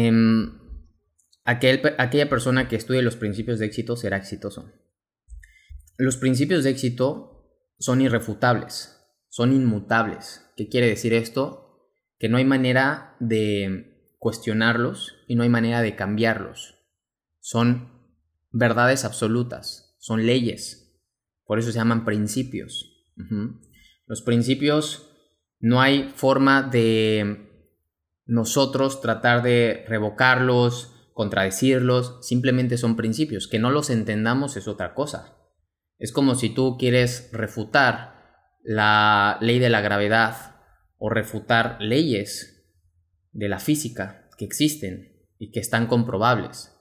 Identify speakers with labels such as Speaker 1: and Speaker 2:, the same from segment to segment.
Speaker 1: Em, aquella persona que estudie los principios de éxito será exitoso. Los principios de éxito son irrefutables, son inmutables. ¿Qué quiere decir esto? Que no hay manera de cuestionarlos y no hay manera de cambiarlos. Son verdades absolutas, son leyes. Por eso se llaman principios. Los principios no hay forma de nosotros tratar de revocarlos, contradecirlos, simplemente son principios. Que no los entendamos es otra cosa. Es como si tú quieres refutar la ley de la gravedad o refutar leyes de la física que existen y que están comprobables.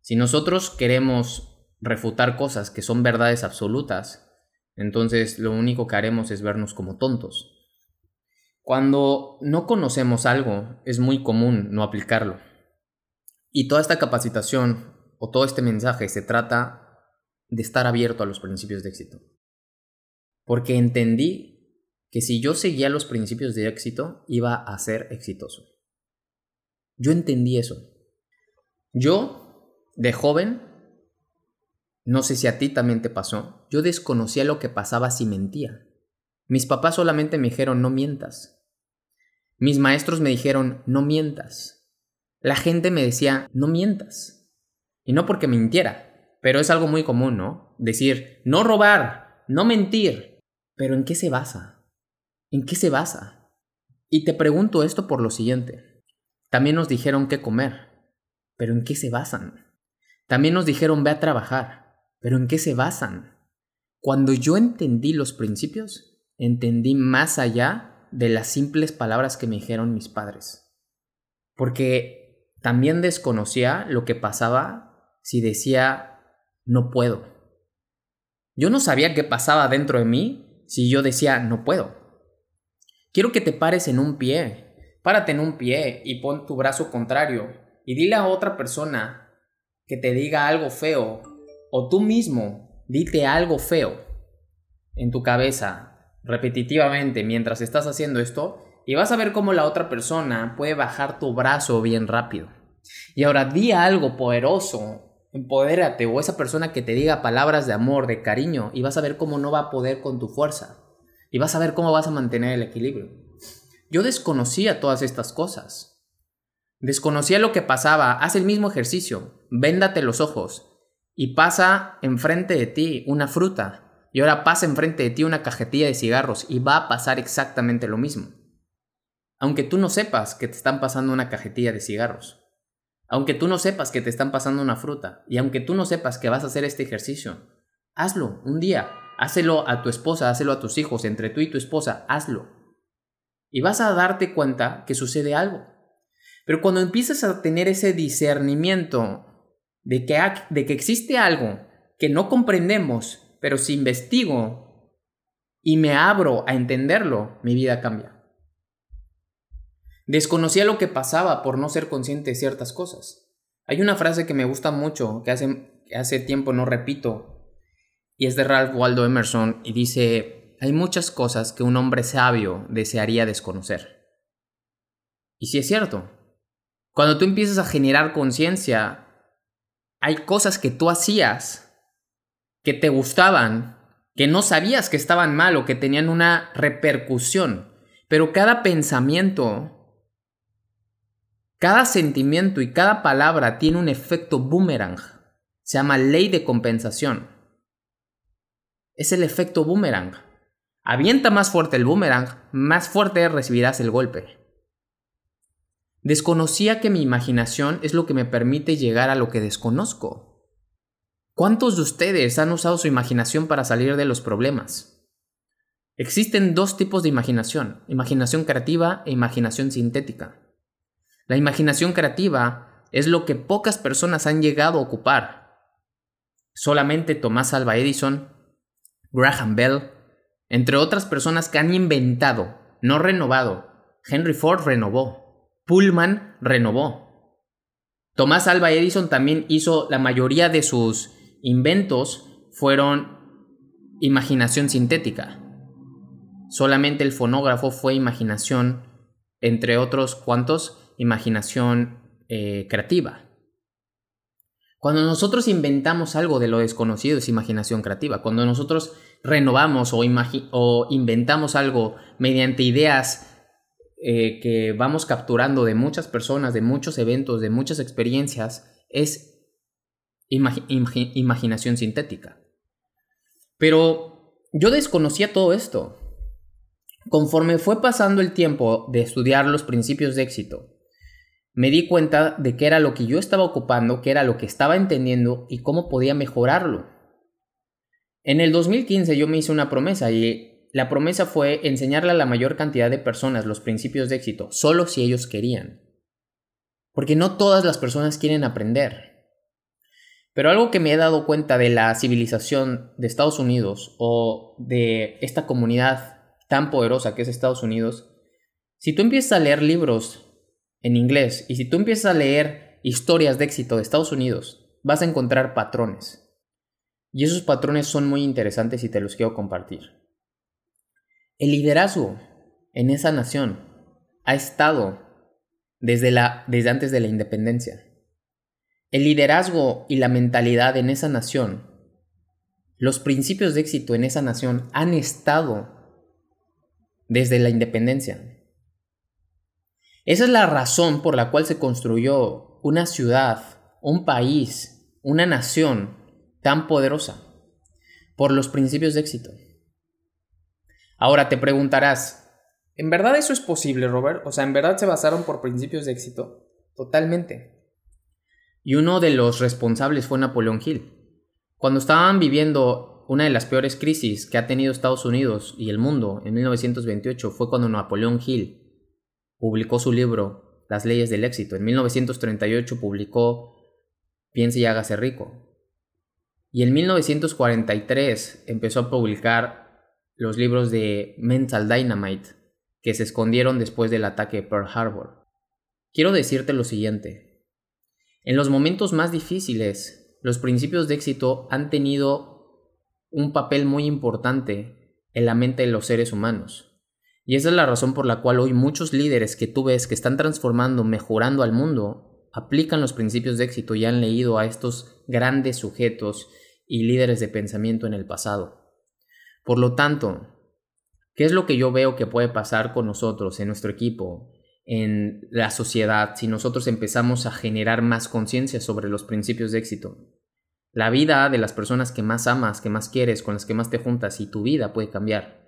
Speaker 1: Si nosotros queremos refutar cosas que son verdades absolutas, entonces lo único que haremos es vernos como tontos. Cuando no conocemos algo, es muy común no aplicarlo. Y toda esta capacitación o todo este mensaje se trata de estar abierto a los principios de éxito. Porque entendí que si yo seguía los principios de éxito, iba a ser exitoso. Yo entendí eso. Yo, de joven, no sé si a ti también te pasó, yo desconocía lo que pasaba si mentía. Mis papás solamente me dijeron no mientas. Mis maestros me dijeron, no mientas. La gente me decía, no mientas. Y no porque mintiera, pero es algo muy común, ¿no? Decir, no robar, no mentir. Pero ¿en qué se basa? ¿En qué se basa? Y te pregunto esto por lo siguiente. También nos dijeron qué comer, pero ¿en qué se basan? También nos dijeron ve a trabajar, pero ¿en qué se basan? Cuando yo entendí los principios, entendí más allá de las simples palabras que me dijeron mis padres. Porque también desconocía lo que pasaba si decía no puedo. Yo no sabía qué pasaba dentro de mí si yo decía no puedo. Quiero que te pares en un pie. Párate en un pie y pon tu brazo contrario y dile a otra persona que te diga algo feo o tú mismo dite algo feo en tu cabeza repetitivamente mientras estás haciendo esto y vas a ver cómo la otra persona puede bajar tu brazo bien rápido. Y ahora di algo poderoso, empodérate o esa persona que te diga palabras de amor, de cariño y vas a ver cómo no va a poder con tu fuerza. Y vas a ver cómo vas a mantener el equilibrio. Yo desconocía todas estas cosas. Desconocía lo que pasaba. Haz el mismo ejercicio. Véndate los ojos y pasa enfrente de ti una fruta y ahora pasa enfrente de ti una cajetilla de cigarros y va a pasar exactamente lo mismo. Aunque tú no sepas que te están pasando una cajetilla de cigarros. Aunque tú no sepas que te están pasando una fruta. Y aunque tú no sepas que vas a hacer este ejercicio. Hazlo un día. Hácelo a tu esposa, hácelo a tus hijos, entre tú y tu esposa, hazlo. Y vas a darte cuenta que sucede algo. Pero cuando empiezas a tener ese discernimiento de que, de que existe algo que no comprendemos pero si investigo y me abro a entenderlo, mi vida cambia. Desconocía lo que pasaba por no ser consciente de ciertas cosas. Hay una frase que me gusta mucho, que hace, hace tiempo no repito, y es de Ralph Waldo Emerson, y dice, hay muchas cosas que un hombre sabio desearía desconocer. Y sí es cierto. Cuando tú empiezas a generar conciencia, hay cosas que tú hacías que te gustaban, que no sabías que estaban mal o que tenían una repercusión. Pero cada pensamiento Cada sentimiento y cada palabra tiene un efecto boomerang. Se llama ley de compensación. Es el efecto boomerang. Avienta más fuerte el boomerang, más fuerte recibirás el golpe. Desconocía que mi imaginación es lo que me permite llegar a lo que desconozco. ¿Cuántos de ustedes han usado su imaginación para salir de los problemas? Existen dos tipos de imaginación, imaginación creativa e imaginación sintética. La imaginación creativa es lo que pocas personas han llegado a ocupar. Solamente Tomás Alva Edison, Graham Bell, entre otras personas que han inventado, no renovado. Henry Ford renovó. Pullman renovó. Tomás Alva Edison también hizo la mayoría de sus inventos fueron imaginación sintética. Solamente el fonógrafo fue imaginación, entre otros cuantos, imaginación eh, creativa. Cuando nosotros inventamos algo de lo desconocido es imaginación creativa. Cuando nosotros renovamos o, o inventamos algo mediante ideas eh, que vamos capturando de muchas personas, de muchos eventos, de muchas experiencias, es imaginación sintética. Pero yo desconocía todo esto. Conforme fue pasando el tiempo de estudiar los principios de éxito, me di cuenta de qué era lo que yo estaba ocupando, qué era lo que estaba entendiendo y cómo podía mejorarlo. En el 2015 yo me hice una promesa y la promesa fue enseñarle a la mayor cantidad de personas los principios de éxito, solo si ellos querían. Porque no todas las personas quieren aprender. Pero algo que me he dado cuenta de la civilización de Estados Unidos o de esta comunidad tan poderosa que es Estados Unidos, si tú empiezas a leer libros en inglés y si tú empiezas a leer historias de éxito de Estados Unidos, vas a encontrar patrones. Y esos patrones son muy interesantes y te los quiero compartir. El liderazgo en esa nación ha estado desde, la, desde antes de la independencia. El liderazgo y la mentalidad en esa nación, los principios de éxito en esa nación han estado desde la independencia. Esa es la razón por la cual se construyó una ciudad, un país, una nación tan poderosa por los principios de éxito. Ahora te preguntarás, ¿en verdad eso es posible, Robert? O sea, ¿en verdad se basaron por principios de éxito? Totalmente. Y uno de los responsables fue Napoleón Hill. Cuando estaban viviendo una de las peores crisis que ha tenido Estados Unidos y el mundo en 1928 fue cuando Napoleón Hill publicó su libro Las leyes del éxito. En 1938 publicó Piense y hágase rico. Y en 1943 empezó a publicar los libros de Mental Dynamite, que se escondieron después del ataque de Pearl Harbor. Quiero decirte lo siguiente. En los momentos más difíciles, los principios de éxito han tenido un papel muy importante en la mente de los seres humanos. Y esa es la razón por la cual hoy muchos líderes que tú ves que están transformando, mejorando al mundo, aplican los principios de éxito y han leído a estos grandes sujetos y líderes de pensamiento en el pasado. Por lo tanto, ¿qué es lo que yo veo que puede pasar con nosotros, en nuestro equipo, en la sociedad, si nosotros empezamos a generar más conciencia sobre los principios de éxito? La vida de las personas que más amas, que más quieres, con las que más te juntas y tu vida puede cambiar.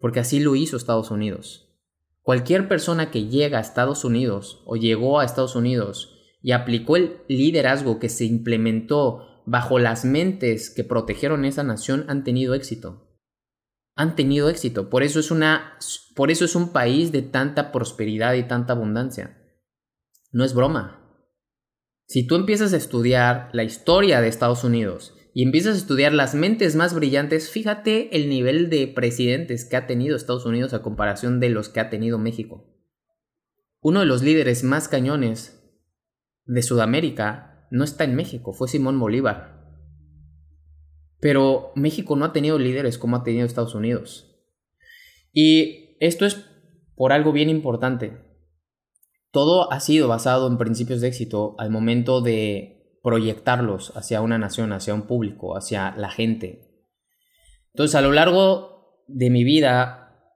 Speaker 1: Porque así lo hizo Estados Unidos. Cualquier persona que llega a Estados Unidos o llegó a Estados Unidos y aplicó el liderazgo que se implementó bajo las mentes que protegieron esa nación han tenido éxito. Han tenido éxito. Por eso es una por eso es un país de tanta prosperidad y tanta abundancia. No es broma. Si tú empiezas a estudiar la historia de Estados Unidos y empiezas a estudiar las mentes más brillantes, fíjate el nivel de presidentes que ha tenido Estados Unidos a comparación de los que ha tenido México. Uno de los líderes más cañones de Sudamérica no está en México, fue Simón Bolívar. Pero México no ha tenido líderes como ha tenido Estados Unidos. Y esto es por algo bien importante. Todo ha sido basado en principios de éxito al momento de proyectarlos hacia una nación, hacia un público, hacia la gente. Entonces, a lo largo de mi vida,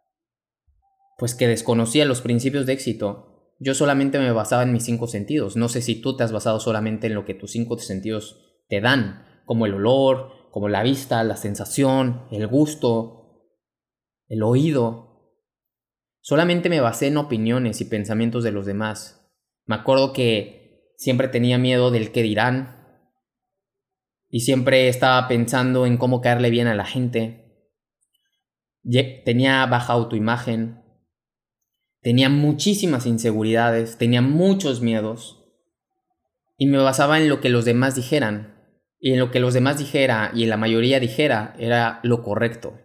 Speaker 1: pues que desconocía los principios de éxito, yo solamente me basaba en mis cinco sentidos. No sé si tú te has basado solamente en lo que tus cinco sentidos te dan, como el olor, como la vista, la sensación, el gusto, el oído. Solamente me basé en opiniones y pensamientos de los demás. Me acuerdo que siempre tenía miedo del que dirán y siempre estaba pensando en cómo caerle bien a la gente. Tenía baja autoimagen, tenía muchísimas inseguridades, tenía muchos miedos y me basaba en lo que los demás dijeran. Y en lo que los demás dijera y la mayoría dijera era lo correcto.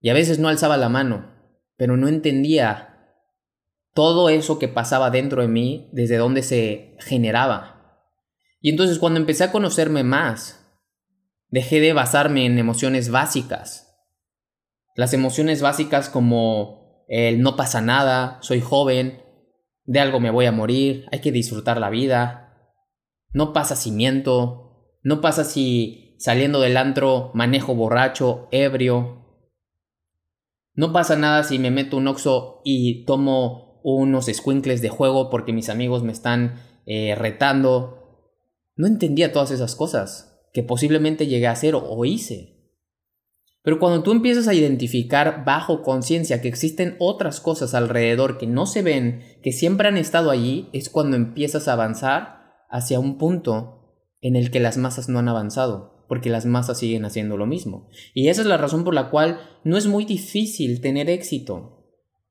Speaker 1: Y a veces no alzaba la mano, pero no entendía todo eso que pasaba dentro de mí, desde dónde se generaba. Y entonces cuando empecé a conocerme más, dejé de basarme en emociones básicas. Las emociones básicas como el no pasa nada, soy joven, de algo me voy a morir, hay que disfrutar la vida, no pasa cimiento, no pasa si saliendo del antro manejo borracho, ebrio. No pasa nada si me meto un oxo y tomo unos squinkles de juego porque mis amigos me están eh, retando. No entendía todas esas cosas que posiblemente llegué a hacer o hice. Pero cuando tú empiezas a identificar bajo conciencia que existen otras cosas alrededor que no se ven, que siempre han estado allí, es cuando empiezas a avanzar hacia un punto en el que las masas no han avanzado, porque las masas siguen haciendo lo mismo. Y esa es la razón por la cual no es muy difícil tener éxito.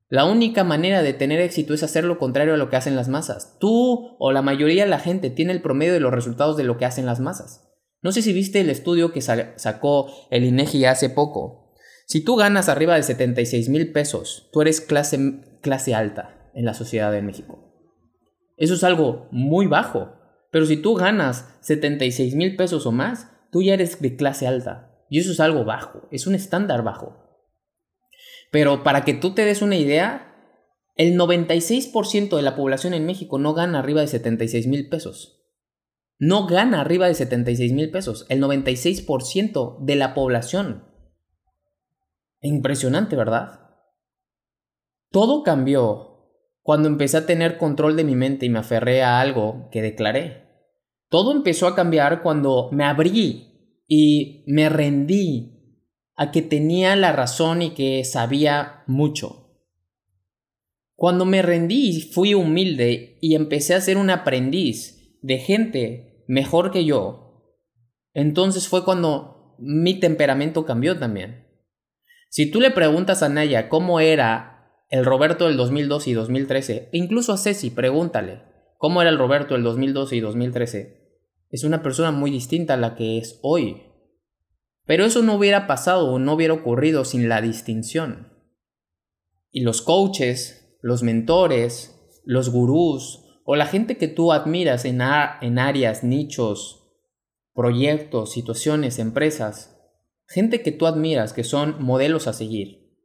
Speaker 1: La única manera de tener éxito es hacer lo contrario a lo que hacen las masas. Tú o la mayoría de la gente tiene el promedio de los resultados de lo que hacen las masas. No sé si viste el estudio que sacó el INEGI hace poco. Si tú ganas arriba de 76 mil pesos, tú eres clase, clase alta en la sociedad de México. Eso es algo muy bajo. Pero si tú ganas 76 mil pesos o más, tú ya eres de clase alta. Y eso es algo bajo, es un estándar bajo. Pero para que tú te des una idea, el 96% de la población en México no gana arriba de 76 mil pesos. No gana arriba de 76 mil pesos. El 96% de la población. Impresionante, ¿verdad? Todo cambió cuando empecé a tener control de mi mente y me aferré a algo que declaré. Todo empezó a cambiar cuando me abrí y me rendí a que tenía la razón y que sabía mucho. Cuando me rendí fui humilde y empecé a ser un aprendiz de gente mejor que yo, entonces fue cuando mi temperamento cambió también. Si tú le preguntas a Naya cómo era el Roberto del 2012 y 2013, incluso a Ceci, pregúntale, ¿cómo era el Roberto del 2012 y 2013? Es una persona muy distinta a la que es hoy. Pero eso no hubiera pasado o no hubiera ocurrido sin la distinción. Y los coaches, los mentores, los gurús o la gente que tú admiras en, en áreas, nichos, proyectos, situaciones, empresas, gente que tú admiras que son modelos a seguir,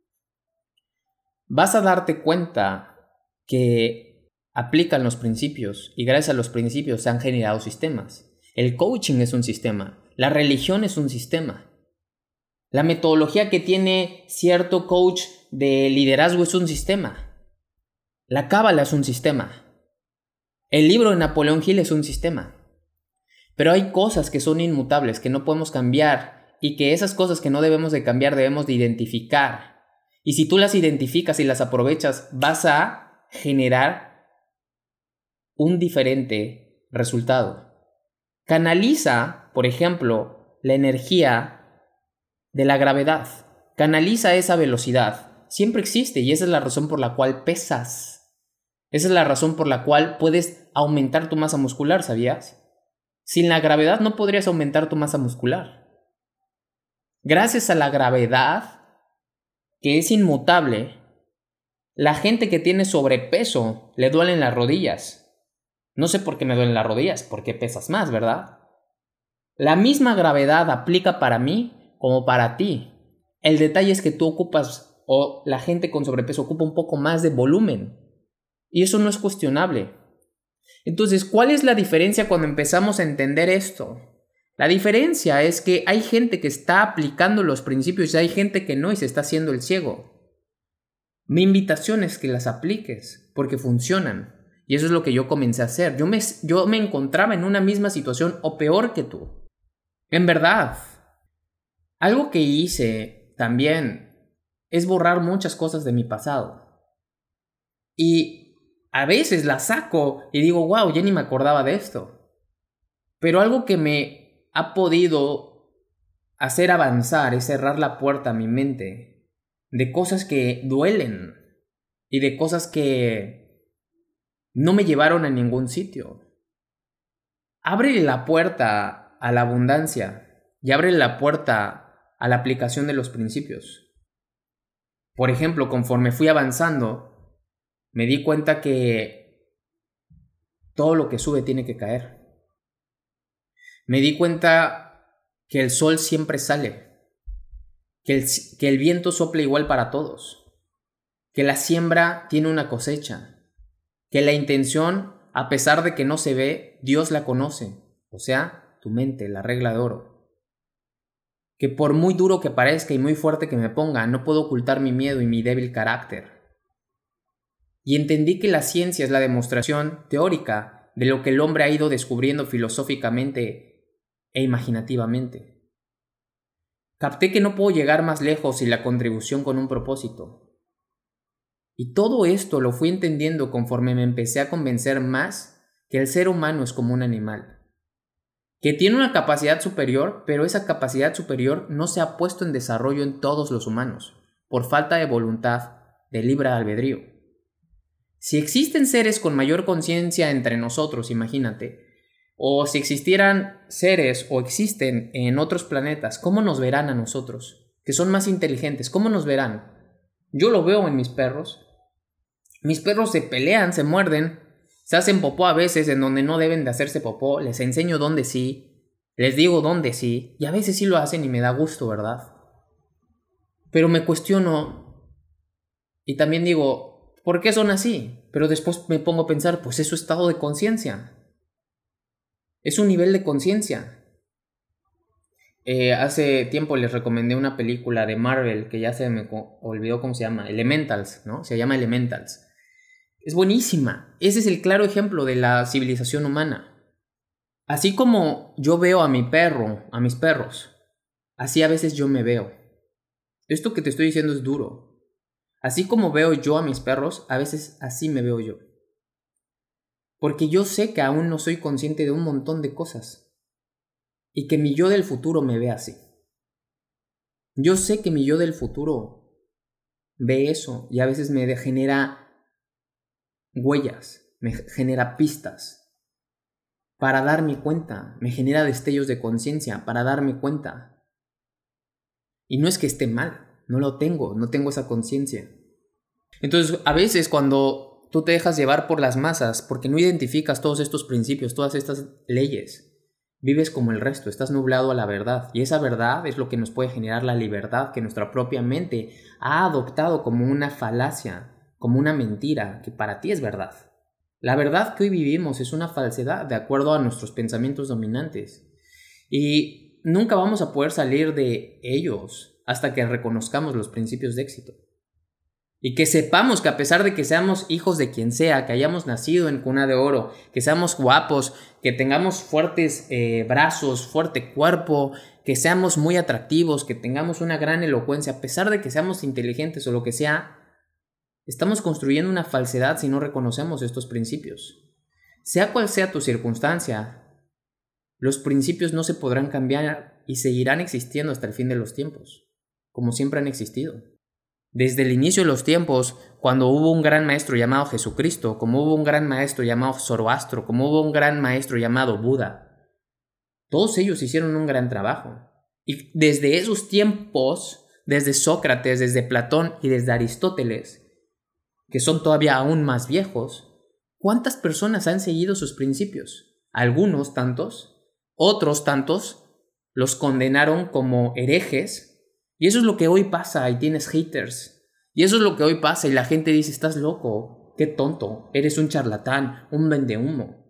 Speaker 1: vas a darte cuenta que aplican los principios y gracias a los principios se han generado sistemas. El coaching es un sistema, la religión es un sistema. La metodología que tiene cierto coach de liderazgo es un sistema. La cábala es un sistema. El libro de Napoleón Hill es un sistema. Pero hay cosas que son inmutables, que no podemos cambiar y que esas cosas que no debemos de cambiar debemos de identificar. Y si tú las identificas y las aprovechas, vas a generar un diferente resultado. Canaliza, por ejemplo, la energía de la gravedad. Canaliza esa velocidad. Siempre existe y esa es la razón por la cual pesas. Esa es la razón por la cual puedes aumentar tu masa muscular, ¿sabías? Sin la gravedad no podrías aumentar tu masa muscular. Gracias a la gravedad, que es inmutable, la gente que tiene sobrepeso le duelen las rodillas. No sé por qué me duelen las rodillas, porque pesas más, ¿verdad? La misma gravedad aplica para mí como para ti. El detalle es que tú ocupas o la gente con sobrepeso ocupa un poco más de volumen. Y eso no es cuestionable. Entonces, ¿cuál es la diferencia cuando empezamos a entender esto? La diferencia es que hay gente que está aplicando los principios y hay gente que no y se está haciendo el ciego. Mi invitación es que las apliques, porque funcionan. Y eso es lo que yo comencé a hacer. Yo me, yo me encontraba en una misma situación o peor que tú. En verdad. Algo que hice también es borrar muchas cosas de mi pasado. Y a veces las saco y digo, wow, ya ni me acordaba de esto. Pero algo que me ha podido hacer avanzar es cerrar la puerta a mi mente de cosas que duelen y de cosas que no me llevaron a ningún sitio. Abre la puerta a la abundancia y abre la puerta a la aplicación de los principios. Por ejemplo, conforme fui avanzando, me di cuenta que todo lo que sube tiene que caer. Me di cuenta que el sol siempre sale, que el, que el viento sopla igual para todos, que la siembra tiene una cosecha, que la intención, a pesar de que no se ve, Dios la conoce, o sea, tu mente, la regla de oro. Que por muy duro que parezca y muy fuerte que me ponga, no puedo ocultar mi miedo y mi débil carácter. Y entendí que la ciencia es la demostración teórica de lo que el hombre ha ido descubriendo filosóficamente e imaginativamente. Capté que no puedo llegar más lejos sin la contribución con un propósito, y todo esto lo fui entendiendo conforme me empecé a convencer más que el ser humano es como un animal, que tiene una capacidad superior, pero esa capacidad superior no se ha puesto en desarrollo en todos los humanos, por falta de voluntad, de libre albedrío. Si existen seres con mayor conciencia entre nosotros, imagínate, o si existieran seres o existen en otros planetas, ¿cómo nos verán a nosotros? Que son más inteligentes, ¿cómo nos verán? Yo lo veo en mis perros, mis perros se pelean, se muerden, se hacen popó a veces en donde no deben de hacerse popó, les enseño dónde sí, les digo dónde sí, y a veces sí lo hacen y me da gusto, ¿verdad? Pero me cuestiono y también digo, ¿por qué son así? Pero después me pongo a pensar, pues es su estado de conciencia. Es un nivel de conciencia. Eh, hace tiempo les recomendé una película de Marvel que ya se me olvidó cómo se llama, Elementals, ¿no? Se llama Elementals. Es buenísima. Ese es el claro ejemplo de la civilización humana. Así como yo veo a mi perro, a mis perros, así a veces yo me veo. Esto que te estoy diciendo es duro. Así como veo yo a mis perros, a veces así me veo yo. Porque yo sé que aún no soy consciente de un montón de cosas. Y que mi yo del futuro me ve así. Yo sé que mi yo del futuro ve eso y a veces me genera huellas, me genera pistas para darme cuenta, me genera destellos de conciencia para darme cuenta. Y no es que esté mal, no lo tengo, no tengo esa conciencia. Entonces, a veces cuando tú te dejas llevar por las masas, porque no identificas todos estos principios, todas estas leyes, vives como el resto, estás nublado a la verdad. Y esa verdad es lo que nos puede generar la libertad que nuestra propia mente ha adoptado como una falacia como una mentira que para ti es verdad. La verdad que hoy vivimos es una falsedad de acuerdo a nuestros pensamientos dominantes. Y nunca vamos a poder salir de ellos hasta que reconozcamos los principios de éxito. Y que sepamos que a pesar de que seamos hijos de quien sea, que hayamos nacido en cuna de oro, que seamos guapos, que tengamos fuertes eh, brazos, fuerte cuerpo, que seamos muy atractivos, que tengamos una gran elocuencia, a pesar de que seamos inteligentes o lo que sea, Estamos construyendo una falsedad si no reconocemos estos principios. Sea cual sea tu circunstancia, los principios no se podrán cambiar y seguirán existiendo hasta el fin de los tiempos, como siempre han existido. Desde el inicio de los tiempos, cuando hubo un gran maestro llamado Jesucristo, como hubo un gran maestro llamado Zoroastro, como hubo un gran maestro llamado Buda, todos ellos hicieron un gran trabajo. Y desde esos tiempos, desde Sócrates, desde Platón y desde Aristóteles, que son todavía aún más viejos, ¿cuántas personas han seguido sus principios? Algunos tantos, otros tantos los condenaron como herejes, y eso es lo que hoy pasa y tienes haters. Y eso es lo que hoy pasa y la gente dice, estás loco, qué tonto, eres un charlatán, un vendehumo.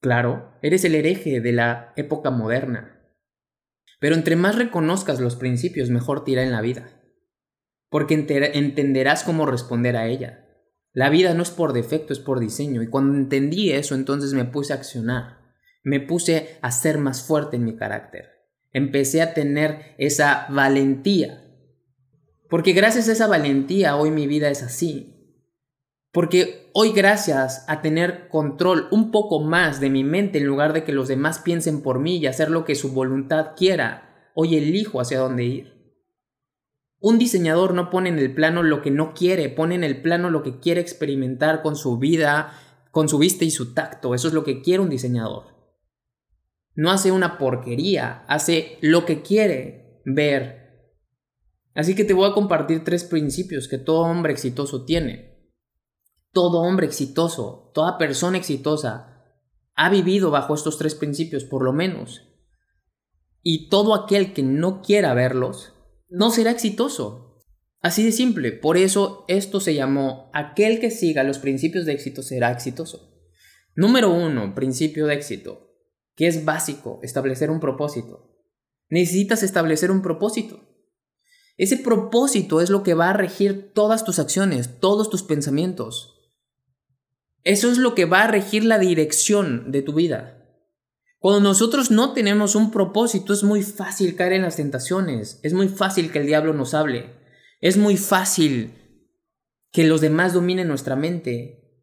Speaker 1: Claro, eres el hereje de la época moderna. Pero entre más reconozcas los principios, mejor te irá en la vida. Porque entenderás cómo responder a ella. La vida no es por defecto, es por diseño. Y cuando entendí eso, entonces me puse a accionar. Me puse a ser más fuerte en mi carácter. Empecé a tener esa valentía. Porque gracias a esa valentía hoy mi vida es así. Porque hoy gracias a tener control un poco más de mi mente en lugar de que los demás piensen por mí y hacer lo que su voluntad quiera, hoy elijo hacia dónde ir. Un diseñador no pone en el plano lo que no quiere, pone en el plano lo que quiere experimentar con su vida, con su vista y su tacto. Eso es lo que quiere un diseñador. No hace una porquería, hace lo que quiere ver. Así que te voy a compartir tres principios que todo hombre exitoso tiene. Todo hombre exitoso, toda persona exitosa ha vivido bajo estos tres principios, por lo menos. Y todo aquel que no quiera verlos, no será exitoso. Así de simple. Por eso esto se llamó aquel que siga los principios de éxito será exitoso. Número uno, principio de éxito, que es básico, establecer un propósito. Necesitas establecer un propósito. Ese propósito es lo que va a regir todas tus acciones, todos tus pensamientos. Eso es lo que va a regir la dirección de tu vida. Cuando nosotros no tenemos un propósito es muy fácil caer en las tentaciones, es muy fácil que el diablo nos hable, es muy fácil que los demás dominen nuestra mente.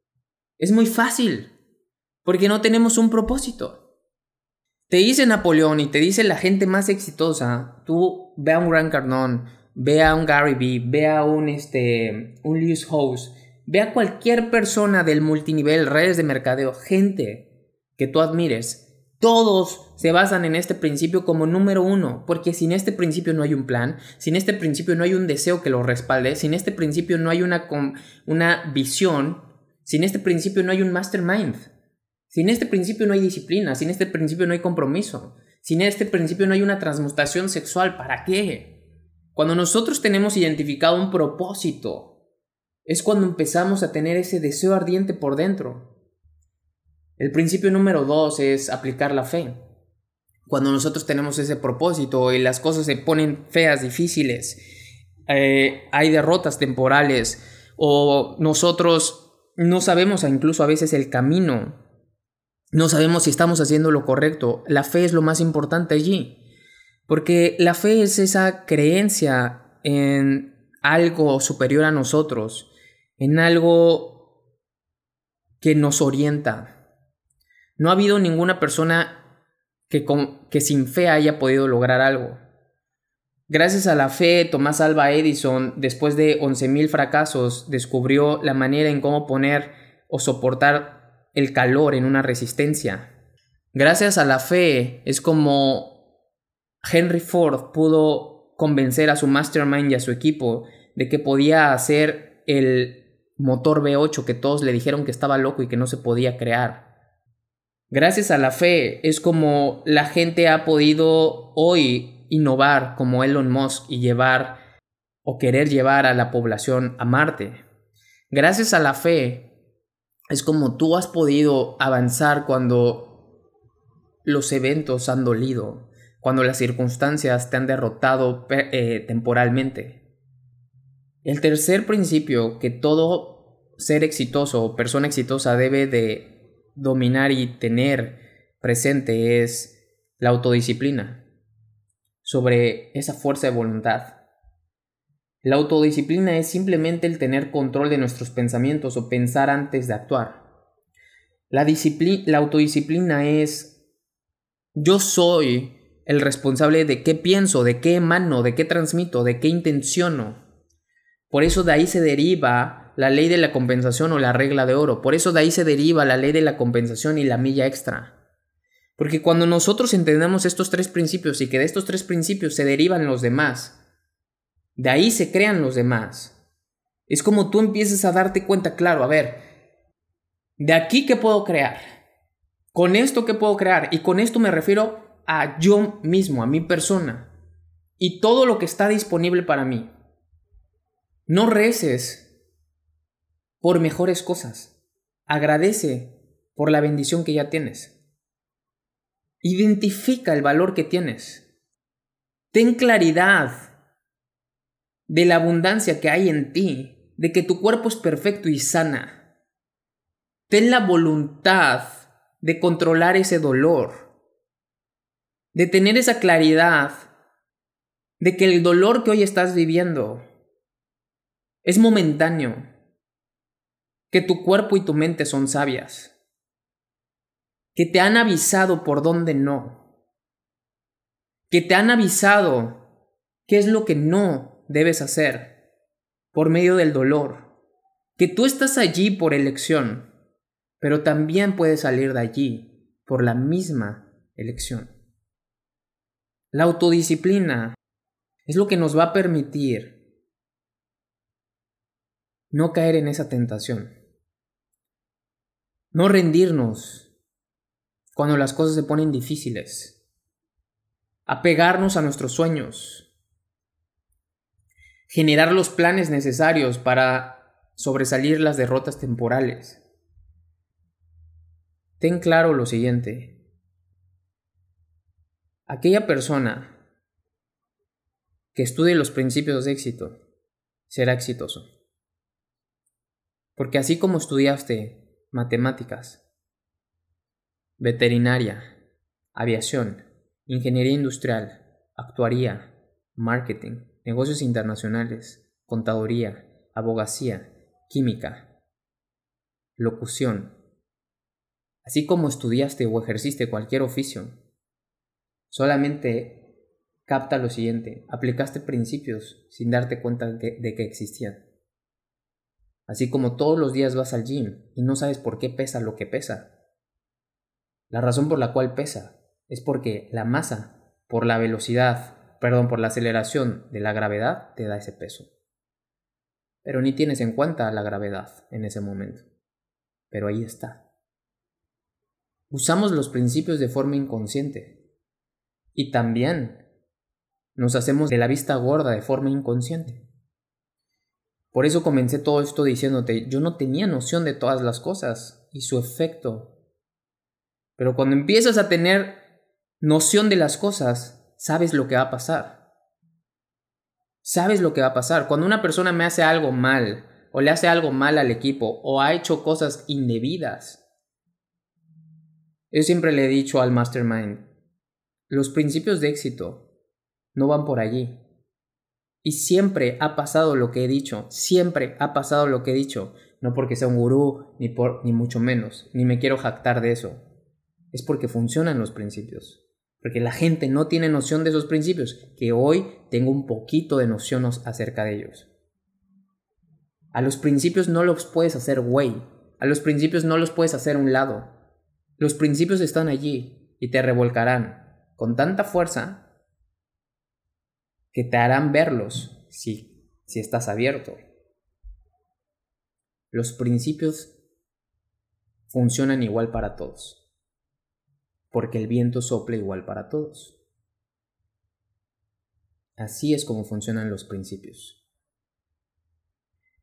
Speaker 1: Es muy fácil, porque no tenemos un propósito. Te dice Napoleón y te dice la gente más exitosa, tú ve a un Gran Cardone, ve a un Gary Vee, ve a un, este, un Lewis House, ve a cualquier persona del multinivel, redes de mercadeo, gente que tú admires todos se basan en este principio como número uno, porque sin este principio no hay un plan, sin este principio no hay un deseo que lo respalde, sin este principio no hay una, una visión, sin este principio no hay un mastermind, sin este principio no hay disciplina, sin este principio no hay compromiso, sin este principio no hay una transmutación sexual. ¿Para qué? Cuando nosotros tenemos identificado un propósito, es cuando empezamos a tener ese deseo ardiente por dentro. El principio número dos es aplicar la fe. Cuando nosotros tenemos ese propósito y las cosas se ponen feas, difíciles, eh, hay derrotas temporales o nosotros no sabemos incluso a veces el camino, no sabemos si estamos haciendo lo correcto, la fe es lo más importante allí. Porque la fe es esa creencia en algo superior a nosotros, en algo que nos orienta, no ha habido ninguna persona que, que sin fe haya podido lograr algo. Gracias a la fe, Tomás Alba Edison, después de 11.000 fracasos, descubrió la manera en cómo poner o soportar el calor en una resistencia. Gracias a la fe es como Henry Ford pudo convencer a su mastermind y a su equipo de que podía hacer el motor V8 que todos le dijeron que estaba loco y que no se podía crear. Gracias a la fe es como la gente ha podido hoy innovar como Elon Musk y llevar o querer llevar a la población a Marte. Gracias a la fe es como tú has podido avanzar cuando los eventos han dolido, cuando las circunstancias te han derrotado eh, temporalmente. El tercer principio que todo ser exitoso o persona exitosa debe de dominar y tener presente es la autodisciplina, sobre esa fuerza de voluntad. La autodisciplina es simplemente el tener control de nuestros pensamientos o pensar antes de actuar. La, la autodisciplina es yo soy el responsable de qué pienso, de qué emano, de qué transmito, de qué intenciono. Por eso de ahí se deriva la ley de la compensación o la regla de oro. Por eso de ahí se deriva la ley de la compensación y la milla extra. Porque cuando nosotros entendemos estos tres principios y que de estos tres principios se derivan los demás, de ahí se crean los demás. Es como tú empiezas a darte cuenta, claro, a ver, de aquí qué puedo crear, con esto qué puedo crear, y con esto me refiero a yo mismo, a mi persona, y todo lo que está disponible para mí. No reces por mejores cosas. Agradece por la bendición que ya tienes. Identifica el valor que tienes. Ten claridad de la abundancia que hay en ti, de que tu cuerpo es perfecto y sana. Ten la voluntad de controlar ese dolor, de tener esa claridad de que el dolor que hoy estás viviendo es momentáneo, que tu cuerpo y tu mente son sabias, que te han avisado por dónde no, que te han avisado qué es lo que no debes hacer por medio del dolor, que tú estás allí por elección, pero también puedes salir de allí por la misma elección. La autodisciplina es lo que nos va a permitir no caer en esa tentación. No rendirnos cuando las cosas se ponen difíciles. Apegarnos a nuestros sueños. Generar los planes necesarios para sobresalir las derrotas temporales. Ten claro lo siguiente. Aquella persona que estudie los principios de éxito será exitoso. Porque así como estudiaste matemáticas, veterinaria, aviación, ingeniería industrial, actuaría, marketing, negocios internacionales, contaduría, abogacía, química, locución, así como estudiaste o ejerciste cualquier oficio, solamente capta lo siguiente, aplicaste principios sin darte cuenta de que, existían. Así como todos los días vas al gym y no sabes por qué pesa lo que pesa. La razón por la cual pesa es porque la masa, por la velocidad, perdón, por la aceleración de la gravedad, te da ese peso. Pero ni tienes en cuenta la gravedad en ese momento. Pero ahí está. Usamos los principios de forma inconsciente. Y también nos hacemos de la vista gorda de forma inconsciente. Por eso comencé todo esto diciéndote, yo no tenía noción de todas las cosas y su efecto. Pero cuando empiezas a tener noción de las cosas, sabes lo que va a pasar. Sabes lo que va a pasar. Cuando una persona me hace algo mal, o le hace algo mal al equipo, o ha hecho cosas indebidas, yo siempre le he dicho al mastermind, los principios de éxito no van por allí. Y siempre ha pasado lo que he dicho, siempre ha pasado lo que he dicho, no porque sea un gurú, ni, por, ni mucho menos, ni me quiero jactar de eso. Es porque funcionan los principios, porque la gente no tiene noción de esos principios, que hoy tengo un poquito de noción acerca de ellos. A los principios no los puedes hacer güey, a los principios no los puedes hacer un lado. Los principios están allí y te revolcarán con tanta fuerza que te harán verlos si, si estás abierto. Los principios funcionan igual para todos, porque el viento sopla igual para todos. Así es como funcionan los principios.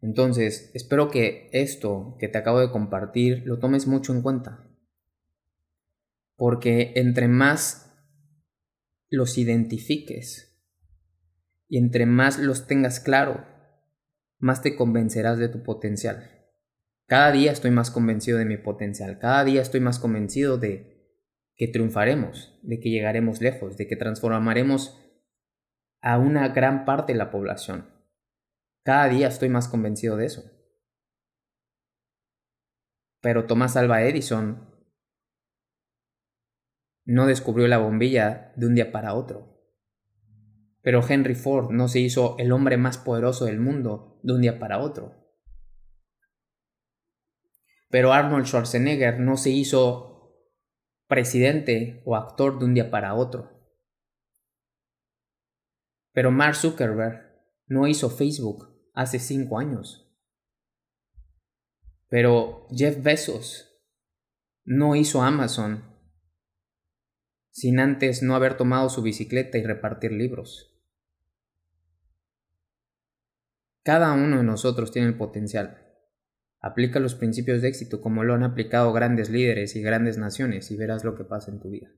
Speaker 1: Entonces, espero que esto que te acabo de compartir lo tomes mucho en cuenta. Porque entre más los identifiques, y entre más los tengas claro, más te convencerás de tu potencial. Cada día estoy más convencido de mi potencial, cada día estoy más convencido de que triunfaremos, de que llegaremos lejos, de que transformaremos a una gran parte de la población. Cada día estoy más convencido de eso. Pero Tomás Alba Edison no descubrió la bombilla de un día para otro. Pero Henry Ford no se hizo el hombre más poderoso del mundo de un día para otro. Pero Arnold Schwarzenegger no se hizo presidente o actor de un día para otro. Pero Mark Zuckerberg no hizo Facebook hace cinco años. Pero Jeff Bezos no hizo Amazon sin antes no haber tomado su bicicleta y repartir libros. Cada uno de nosotros tiene el potencial. Aplica los principios de éxito como lo han aplicado grandes líderes y grandes naciones y verás lo que pasa en tu vida.